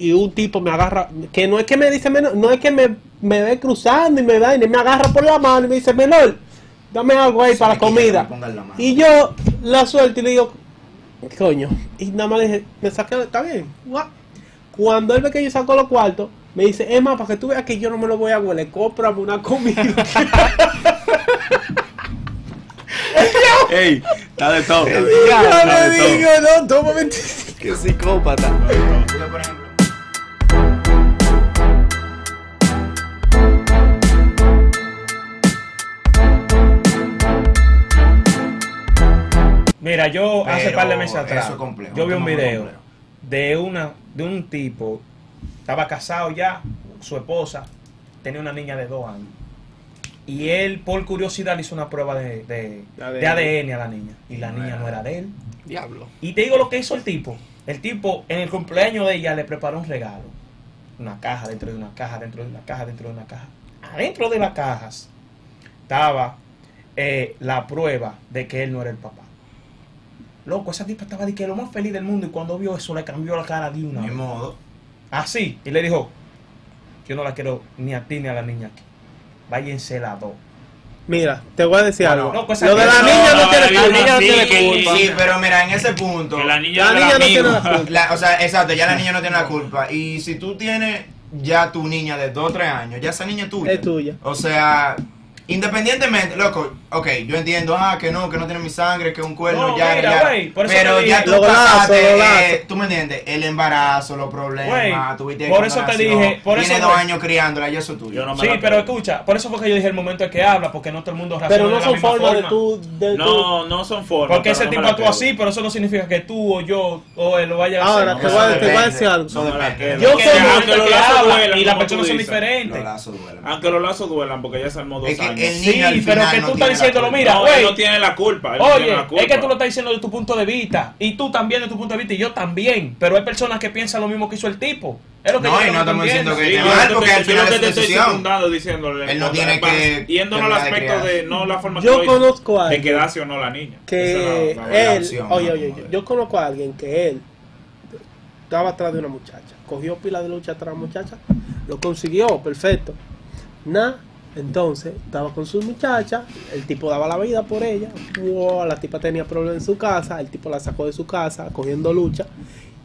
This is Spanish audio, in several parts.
y un tipo me agarra, que no es que me dice menor, no es que me, me ve cruzando y me da y me agarra por la mano y me dice menor, dame algo ahí para la comida. la. Y yo la suelto y le digo, coño, y nada más le dije, me saqué, está bien. guau. Cuando él ve que yo saco los cuartos, me dice, Emma, para que tú veas que yo no me lo voy a huele, cómprame una comida. Ey, está de todo. yo Está le de todo. digo, no, toma un momentito. Mira, yo hace par de meses atrás, complejo, yo vi un video de una de un tipo, estaba casado ya, su esposa tenía una niña de dos años. Y él, por curiosidad, le hizo una prueba de, de- ADN. de ADN a la niña. Y la niña no era de él. Diablo. Y te digo lo que hizo el tipo. El tipo, en el cumpleaños de ella, le preparó un regalo. Una caja dentro de una caja, dentro de una caja, dentro de una caja. Adentro de las cajas estaba eh, la prueba de que él no era el papá. Loco, esa tipa estaba de que lo más feliz del mundo y cuando vio eso le cambió la cara de una vez. modo. Así. Y le dijo, yo no la quiero ni a ti ni a la niña aquí. Váyanse las dos. Mira, te voy a decir Bueno, algo. no, pues, lo de la niña no tiene la culpa. niña no tiene Sí, culpa. sí, pero mira, en ese punto. Que la niña La no amigo. tiene la culpa. La- o sea, exacto, ya la niña no tiene la culpa. Y si tú tienes ya tu niña de 2 o 3 años, ya esa niña es tuya. Es tuya. O sea, independientemente, loco, ok, yo entiendo, ah, que no, que no tiene mi sangre, que un cuerno, No, ya, mira, ya. güey, por eso pero ya tú pasaste, eh, tú me entiendes, el embarazo, los problemas, tuviste por eso te dije, por Tiene eso, dos años criándola, eso es tuyo. Yo no me Sí, pero escucha, por eso fue que yo dije el momento en que habla, porque no todo el mundo reacciona Pero no de la son formas de tú. De tú- No, no son formas. Porque ese no tipo creo. así, pero eso no significa que tú o yo o él lo vaya a Ahora, hacer. te Eso voy a- te voy a decir algo. No. Yo soy- que habla duelan, y las personas son dices. Los diferentes. lazos duelen. Aunque los lazos duelan, porque ya se armó dos años. El Sí, niño al pero que no tú estás tiene la diciéndolo, culpa. mira, no, él no tiene la culpa. él no tiene Oye, la culpa. es que tú lo estás diciendo de tu punto de vista y tú también de tu punto de vista y yo también, pero hay personas que piensan lo mismo que hizo el tipo. Es lo que No, yo y no estamos diciendo que Sí, mal, porque que- al final es te su decisión. diciéndole. Él no tiene que Yéndonos al de aspecto de no la forma Yo conozco a de alguien quedarse o no la niña. que él, oye, ¿no? oye, de- yo conozco a alguien que él estaba atrás de una muchacha, cogió pila de lucha atrás de la muchacha, lo consiguió, perfecto. Nada, entonces estaba con su muchacha, el tipo daba la vida por ella, wow, la tipa tenía problemas en su casa, el tipo la sacó de su casa cogiendo lucha.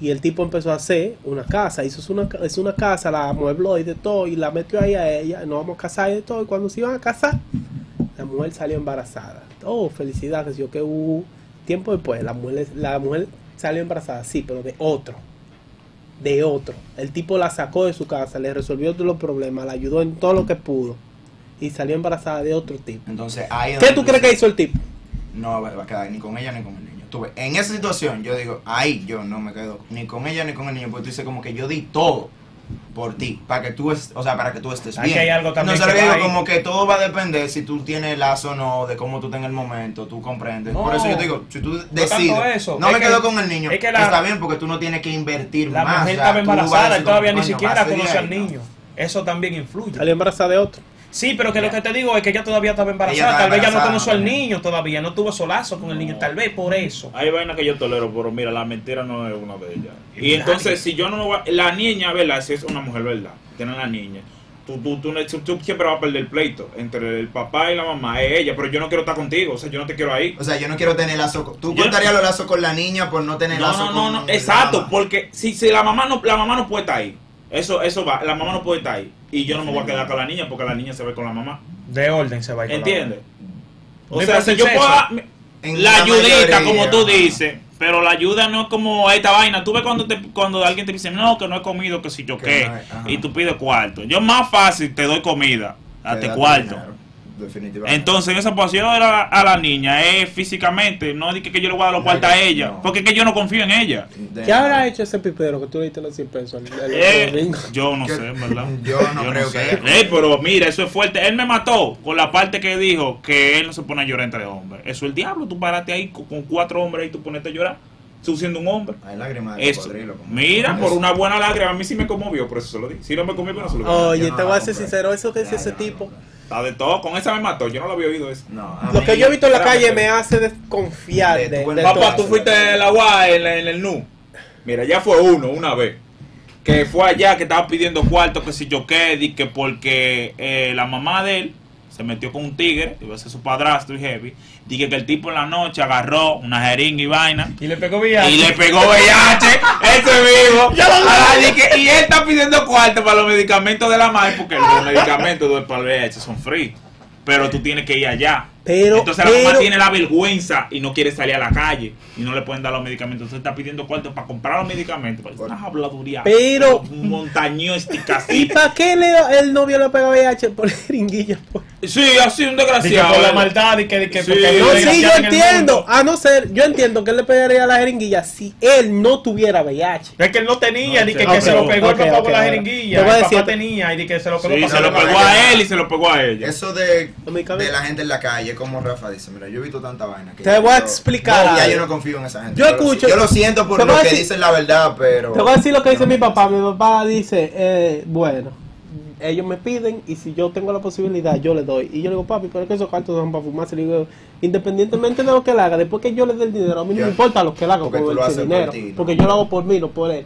Y el tipo empezó a hacer una casa, hizo una, hizo una casa, la amuebló y de todo, y la metió ahí a ella, nos vamos a casar y de todo, y cuando se iban a casar, la mujer salió embarazada. Oh, felicidad, que yo que hubo tiempo después, la mujer, la mujer salió embarazada, sí, pero de otro. De otro. El tipo la sacó de su casa, le resolvió todos los problemas, la ayudó en todo lo que pudo. Y salió embarazada de otro tipo. Entonces, ahí ¿Qué tú crees que hizo el tipo? No va a quedar ni con ella ni con el niño. Tú ves, en esa situación, yo digo, ahí yo no me quedo ni con ella ni con el niño, porque tú dices como que yo di todo por ti, para que tú, es, o sea, para que tú estés Aquí bien. hay algo también no, se digo ahí. como que todo va a depender si tú tienes lazo o no, de cómo tú estás en el momento, tú comprendes. No, por eso yo te digo, si tú decides, eso, no me que- quedo con el niño, es que la- está bien porque tú no tienes que invertir La más. mujer o sea, estaba embarazada y decir todavía ni "Coño, siquiera conoce ahí", al ¿no? niño. Eso también influye. Salió embarazada de otro. Sí, pero que lo que te digo es que ella todavía estaba embarazada. Ella estaba Tal vez ya no conoció al niño todavía, no tuvo solazo con el niño. Tal vez por eso. Hay vainas que yo tolero, pero mira, la mentira no es una de ellas. Y entonces, si yo no me voy a- La niña, ¿verdad? Si es una mujer, ¿verdad? Tiene la niña. Tú, tú, tú, tú- tú siempre vas a perder el pleito entre el papá y la mamá. Es ella, pero yo no quiero estar contigo. O sea, yo no te quiero ahí. O sea, yo no quiero tener lazo. con- Tú Yo- cortarías los lazos con la niña por no tener No, lazo no, con no, no. la Exacto, porque si, si la mamá no la mamá no puede estar ahí. Eso, eso va, la mamá no puede estar ahí. Y yo no me voy a quedar con la niña porque la niña se ve con la mamá. De orden se va a ir. con la ¿Entiendes? O No sea, si yo puedo la ayudita, mayoría, como tú ajá. dices, pero la ayuda no es como esta vaina. Tú ves cuando, te, cuando alguien te dice, no, que no he comido, que si yo qué, no y tú pides cuarto. Yo más fácil te doy comida, date Te da cuarto. dinero, Definitivamente. Entonces, en esa posición a la, a la niña es físicamente, no es que, que yo le voy a dar los cuartos a ella, no. porque es que yo no confío en ella. De- ¿Qué habrá hecho ese pipero que tú le diste los 100 pesos el, el Eh, yo no Que- sé, en ¿verdad? yo no creo que sé. haya- Eh, pero mira, eso es fuerte. Él me mató con la parte que dijo que él no se pone a llorar entre hombres. Eso es el diablo. Tú paraste ahí con, con cuatro hombres y tú ponete a llorar. Tú siendo un hombre. Hay lágrimas de Eso. cocodrilo. como- Mira, por Eso. una buena lágrima, a mí sí me conmovió, por eso se lo di. Si no me conmovió, no se lo di. Oye, no te voy a ser sincero, eso que dice ese ya, tipo. Está de todo. Con esa me mató. Yo no lo había oído eso. No, Lo mí- que yo he visto en la calle me hace desconfiar De de, tu de Papá, tú fuiste el agua en, la- en el NU. Mira, ya fue uno, una vez. que fue allá, que estaba pidiendo cuarto, que si yo qué, di que porque eh, la mamá de él se metió con un tigre, iba a ser su padrastro y heavy, dije que el tipo en la noche agarró una jeringa y vaina. Y le pegó VIH. Y le pegó VIH, ese vivo. Que- y pidiendo cuarto para los medicamentos de la madre, porque los medicamentos para el VIH son free. Pero tú tienes que ir allá. Pero- Entonces la mamá tiene la vergüenza y no quiere salir a la calle y no le pueden dar los medicamentos. Entonces está pidiendo cuarto para comprar los medicamentos. Pues, Una habladuría. Pero- montañística ¿Y para qué le, el novio le pegó VIH por jeringuilla? Por- Sí, así un desgraciado. por la maldad y que, de que Sí. No, sí, yo en entiendo. A no ser, yo entiendo que él le pegaría la jeringuilla si él no tuviera VIH. Es que él no tenía, No, ni que, se lo pegó el papá con la jeringuilla. Te voy a El decir- papá tenía y que se lo pegó Sí, se lo pegó a él y se lo pegó a ella. Eso de, de la gente en la calle, como Rafa dice, mira, yo he visto tanta vaina. Que Te voy a explicar no, ya algo. yo no confío en esa gente. Yo lo- escucho- Yo lo siento por lo que decir- dicen la verdad, pero. Te voy a decir lo que dice no mi papá. Mi papá dice, eh, bueno, ellos me piden y si yo tengo la posibilidad, yo le doy. Y yo le digo, papi, pero es que esos cuartos son para fumarse. Le digo, independientemente de lo que él haga, después que yo le dé el dinero, a mí no me importa lo que él haga Porque con lo ese haces por dinero. ti, ¿no? Porque yo lo hago por mí, no por él.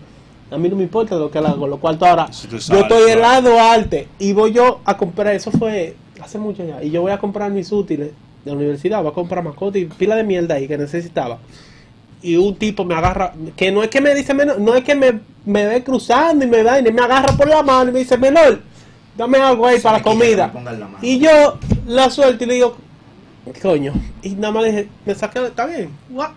A mí no me importa lo que él haga con los cuartos. Ahora, Si yo estoy en claro. la Duarte y voy yo a comprar, eso fue hace mucho ya, y yo voy a comprar mis útiles de la universidad, voy a comprar mascotas y pila de mierda ahí que necesitaba y un tipo me agarra, que no es que me dice menor, no es que me, me ve cruzando y me da y me agarra por la mano y me dice menor, dame algo ahí Se para la comida. la. Y yo la suelto y le digo, coño, y nada más dije, me saqué, está bien. guau.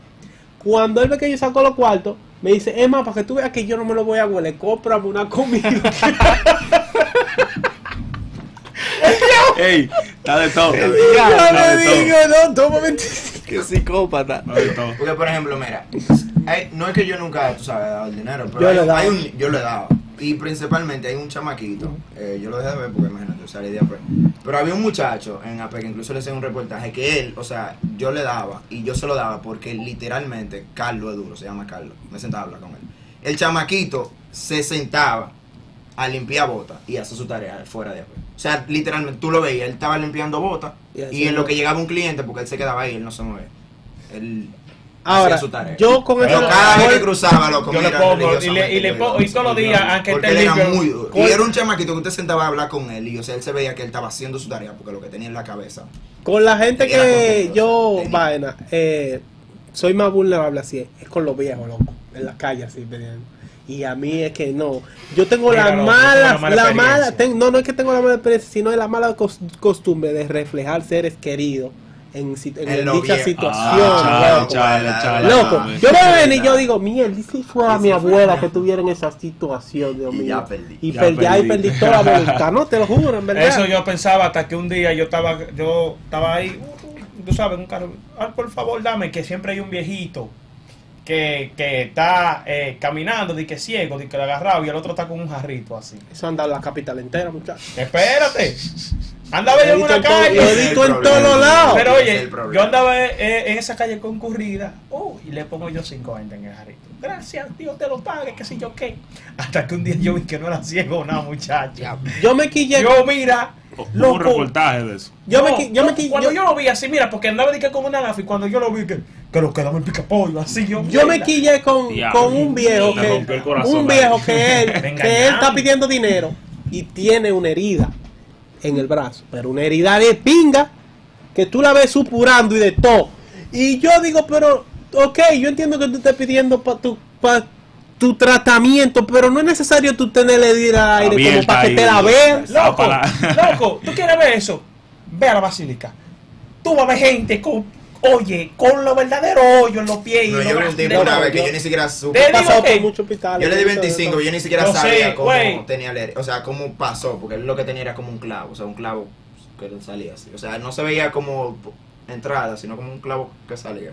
Cuando él ve que yo saco los cuartos, me dice, Emma, para que tú veas que yo no me lo voy a huele, cómprame una comida. Ey, está de todo. Y yo Está le todo. digo, no, toma que psicópata. Está de todo. Porque, por ejemplo, mira, hay- no es que yo nunca, tú sabes, he dado el dinero, pero Yo hay, le he dado. hay un, yo le he dado. Y principalmente hay un chamaquito, eh, yo lo dejé de ver porque imagínate, yo salí de AP. Pero había un muchacho en AP que incluso le hice un reportaje que él, o sea, yo le daba y yo se lo daba porque literalmente Carlos es duro, se llama Carlos, me sentaba a hablar con él. El chamaquito se sentaba a limpiar botas y hacer su tarea fuera de AP. O sea, literalmente tú lo veías, él estaba limpiando botas Y en lo que llegaba un cliente, porque él se quedaba ahí, él no se movía. Él Ahora, hacía su tarea. yo con Pero eso- cada vez que cruzaba lo Yo le pongo y le, y le pongo y todos los días, aunque porque esté él era limpio. muy duro. Y era un chamaquito que usted sentaba a hablar con él y o sea, él se veía que él estaba haciendo su tarea porque lo que tenía en la cabeza. Con la gente que yo, tenía. vaina, eh, soy más vulnerable así, es con los viejos, loco, en la calle así, pidiendo. Y a mí es que no. Yo tengo Mira, la loco, mala, tengo la mala, ten- no, no es que tengo la mala experiencia, sino es la mala cos- costumbre de reflejar seres queridos en, en En dicha situación. Ah, loco. chale, chale, Loco, chale. yo me ven y yo digo, mierda, y si fuera Y mi abuela que tuviera en esa situación, Dios Y mío. ya perdí. Y Ya perdí, toda la voluntad, no, te lo juro, en verdad. Eso yo pensaba hasta que un día yo estaba, yo estaba ahí, uh, tú sabes, un carro, ah, por favor dame, que siempre hay un viejito que, que está eh, caminando, de que ciego, de que lo agarrado y el otro está con un jarrito así. Eso anda en la capital entera, muchachos. Espérate, andaba yo en una calle. he visto el en todos lados. Pero oye, yo andaba eh, en esa calle concurrida uh, y le pongo yo 50 en el jarrito. Gracias, Dios te lo pague, qué sé yo qué. Hasta que un día yo vi que no era ciego una muchacha. Yo me quillé. Yo, mira, Un loco. reportaje de eso. Yo me No, yo me no, cuando yo- yo, lo vi así, mira, porque andaba de que con una gafa y cuando yo lo vi que, que lo quedaba el picapollo, así yo. Yo me quillé con, con un viejo que corazón, un viejo que él, que él está pidiendo dinero y tiene una herida en el brazo, pero una herida de pinga que tú la ves supurando y de todo. Y yo digo, pero ok, yo entiendo que tú estés pidiendo para tu pa tu tratamiento, pero no es necesario tú tener la herida al aire como para que te la veas. Loco, loco, ¿tú quieres ver eso? Ve a la basílica. Tú vas a ver gente con, oye, con lo verdadero hoyo en los pies y No, los yo de una vez que yo- ni siquiera supe. Te que- por muchos hospitales. Yo le di muchas de 25, esas. yo ni siquiera sabía sé, cómo güey. tenía o sea, cómo pasó, porque él lo que tenía era como un clavo, o sea, un clavo que salía así. O sea, no se veía como entrada, sino como un clavo que salía.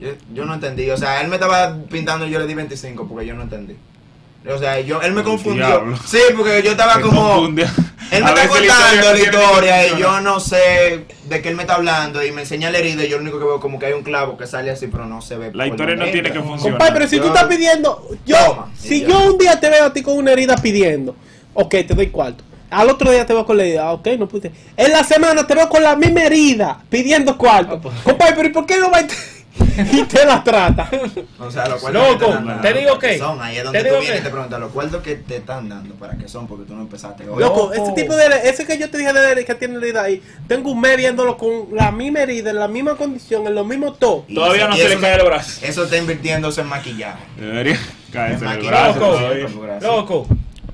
Yo, yo no entendí, o sea, él me estaba pintando y yo le di 25 porque yo no entendí. O sea, yo, él me confundió. Diablo. Sí, porque yo estaba como... Él me A está contando la historia y yo no sé de qué él me está hablando y me enseña la herida y yo lo único que veo como que hay un clavo que sale así pero no se ve. La historia no tiene que funcionar. Compadre, pero si tú Yo- estás pidiendo, yo, Toma. si yo un día te veo a ti con una herida pidiendo, ok, te doy cuarto. Al otro día te veo con la herida, ok, no pude. En la semana te veo con la misma herida pidiendo cuarto. Ah, pues. Compadre, pero ¿y por qué no va a- y te la trata. O sea, los cuerdos Loco, que te, digo ¿para qué que- son. Ahí es donde te tú vienes que- y te preguntas, los cuerdos que te están dando, ¿para qué son? Porque tú no empezaste hoy. Loco, Loco. ese tipo de ese que yo te dije de que tiene herida ahí, tengo un mes viéndolo con la misma herida, en la misma condición, en los mismos tos. Y Todavía no se le cae el brazo. Eso está invirtiéndose en maquillaje. Debería caerse el brazo. Loco, loco,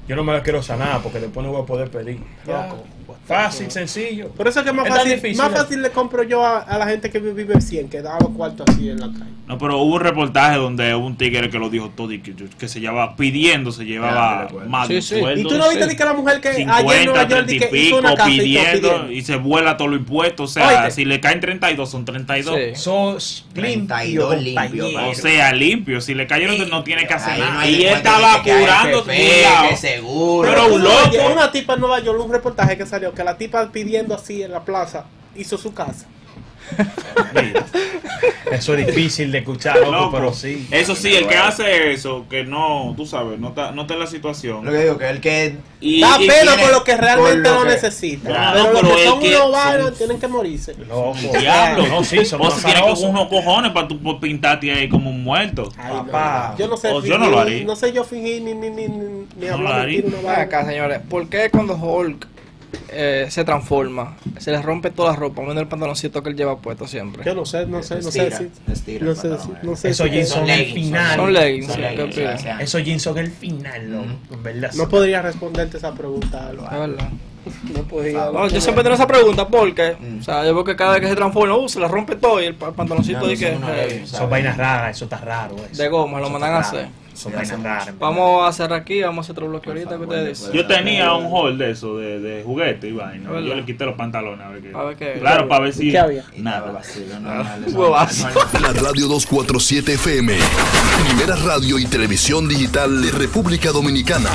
yo no me la quiero sanar porque después no voy a poder pedir. Loco, fácil, sencillo. Por eso es que más Es fácil, difícil, más ¿no? fácil le compro yo a, a la gente que vive en 100, que da los cuartos así en la calle. No, pero hubo un reportaje donde hubo un tigre que lo dijo todo y que, que se llevaba pidiendo, se llevaba Ya, recuerdo. más Sí, sí. sueldo. Y tú no viste sí. ni que la mujer que ayer en 50, Nueva York 30 di y que hizo pico una casa y todo pidiendo y se vuela todos los impuestos. O sea, si le caen 32, son 32. Sí. Sos 32 limpio, limpio, compañero. O sea, limpio. Si le cayeron, no tiene que hacer nada. no y él estaba seguro. Pero un loco. Una tipa en Nueva York, un reportaje que salió, que la tipa pidiendo así en la plaza, hizo su casa. Eso es difícil de escuchar, loco, Loco. pero sí. Eso sí, el que hace eso, que no, tú sabes, no está, no está en la situación. Lo que digo, que el que. Y, Da y- pena por lo que realmente lo lo que- necesita. No, pero no, los que son que unos vagos son- tienen que morirse. Loco. Diablo. No, sí, son o unos se tiene que con unos cojones para tú pintarte ahí como un muerto. Ay, no. Papá. Yo no sé O yo no lo haría. no sé yo fingir ni, ni, ni, ni, ni No hablar acá, señores, ¿por qué cuando Hulk eh, se transforma, se le rompe toda la ropa, menos el pantaloncito que él lleva puesto siempre? Yo no sé, no sé, no sé Estira, si... estira No el sé, no eh. sé Esos jeans son el leggings, final. Son leggings, Esos jeans son el final. En verdad. No podría responderte esa pregunta. Alba. No podría. No, yo siempre tengo esa pregunta porque, Mm. o sea, yo veo que cada vez que se transforma, uh, se le rompe todo y el pa- pantaloncito No, de que son eh, vainas raras, eso está raro. Eso. de goma, lo mandan a hacer. Son vainas raras. Vamos a cerrar aquí, vamos a hacer otro bloque ahorita que ustedes después Yo tenía un hall de eso, de, de juguete y vaina. ¿Verdad? Yo le quité los pantalones a ver qué. A ver qué- claro, para ver si. ¿Qué había? Nada. vacío, normal. La Radio 247 FM. Primera radio y televisión digital de República Dominicana.